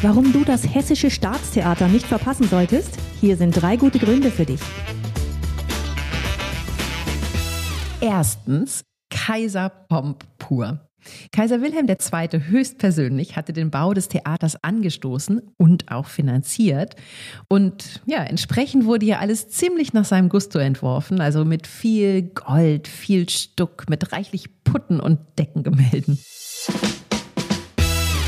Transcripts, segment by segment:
Warum du das Hessische Staatstheater nicht verpassen solltest? Hier sind drei gute Gründe für dich. Erstens Kaiserpomp pur. Kaiser Wilhelm II. höchstpersönlich hatte den Bau des Theaters angestoßen und auch finanziert. Und ja, entsprechend wurde hier alles ziemlich nach seinem Gusto entworfen, also mit viel Gold, viel Stuck, mit reichlich Putten und Deckengemälden.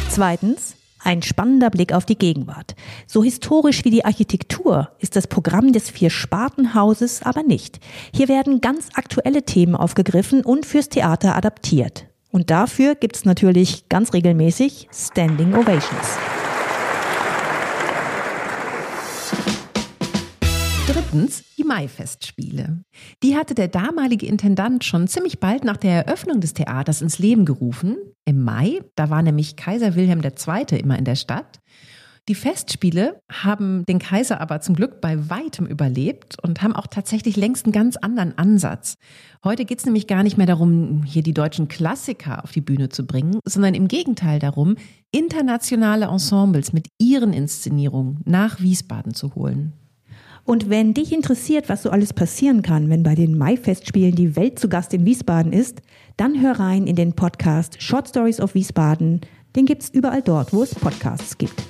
Zweitens ein spannender Blick auf die Gegenwart. So historisch wie die Architektur ist das Programm des Vier-Spartenhauses aber nicht. Hier werden ganz aktuelle Themen aufgegriffen und fürs Theater adaptiert. Und dafür gibt's natürlich ganz regelmäßig Standing Ovations. Drittens die Maifestspiele. Die hatte der damalige Intendant schon ziemlich bald nach der Eröffnung des Theaters ins Leben gerufen. Im Mai, da war nämlich Kaiser Wilhelm II. immer in der Stadt. Die Festspiele haben den Kaiser aber zum Glück bei weitem überlebt und haben auch tatsächlich längst einen ganz anderen Ansatz. Heute geht es nämlich gar nicht mehr darum, hier die deutschen Klassiker auf die Bühne zu bringen, sondern im Gegenteil darum, internationale Ensembles mit ihren Inszenierungen nach Wiesbaden zu holen. Und wenn dich interessiert, was so alles passieren kann, wenn bei den Maifestspielen die Welt zu Gast in Wiesbaden ist, dann hör rein in den Podcast Short Stories of Wiesbaden. Den gibt's überall dort, wo es Podcasts gibt.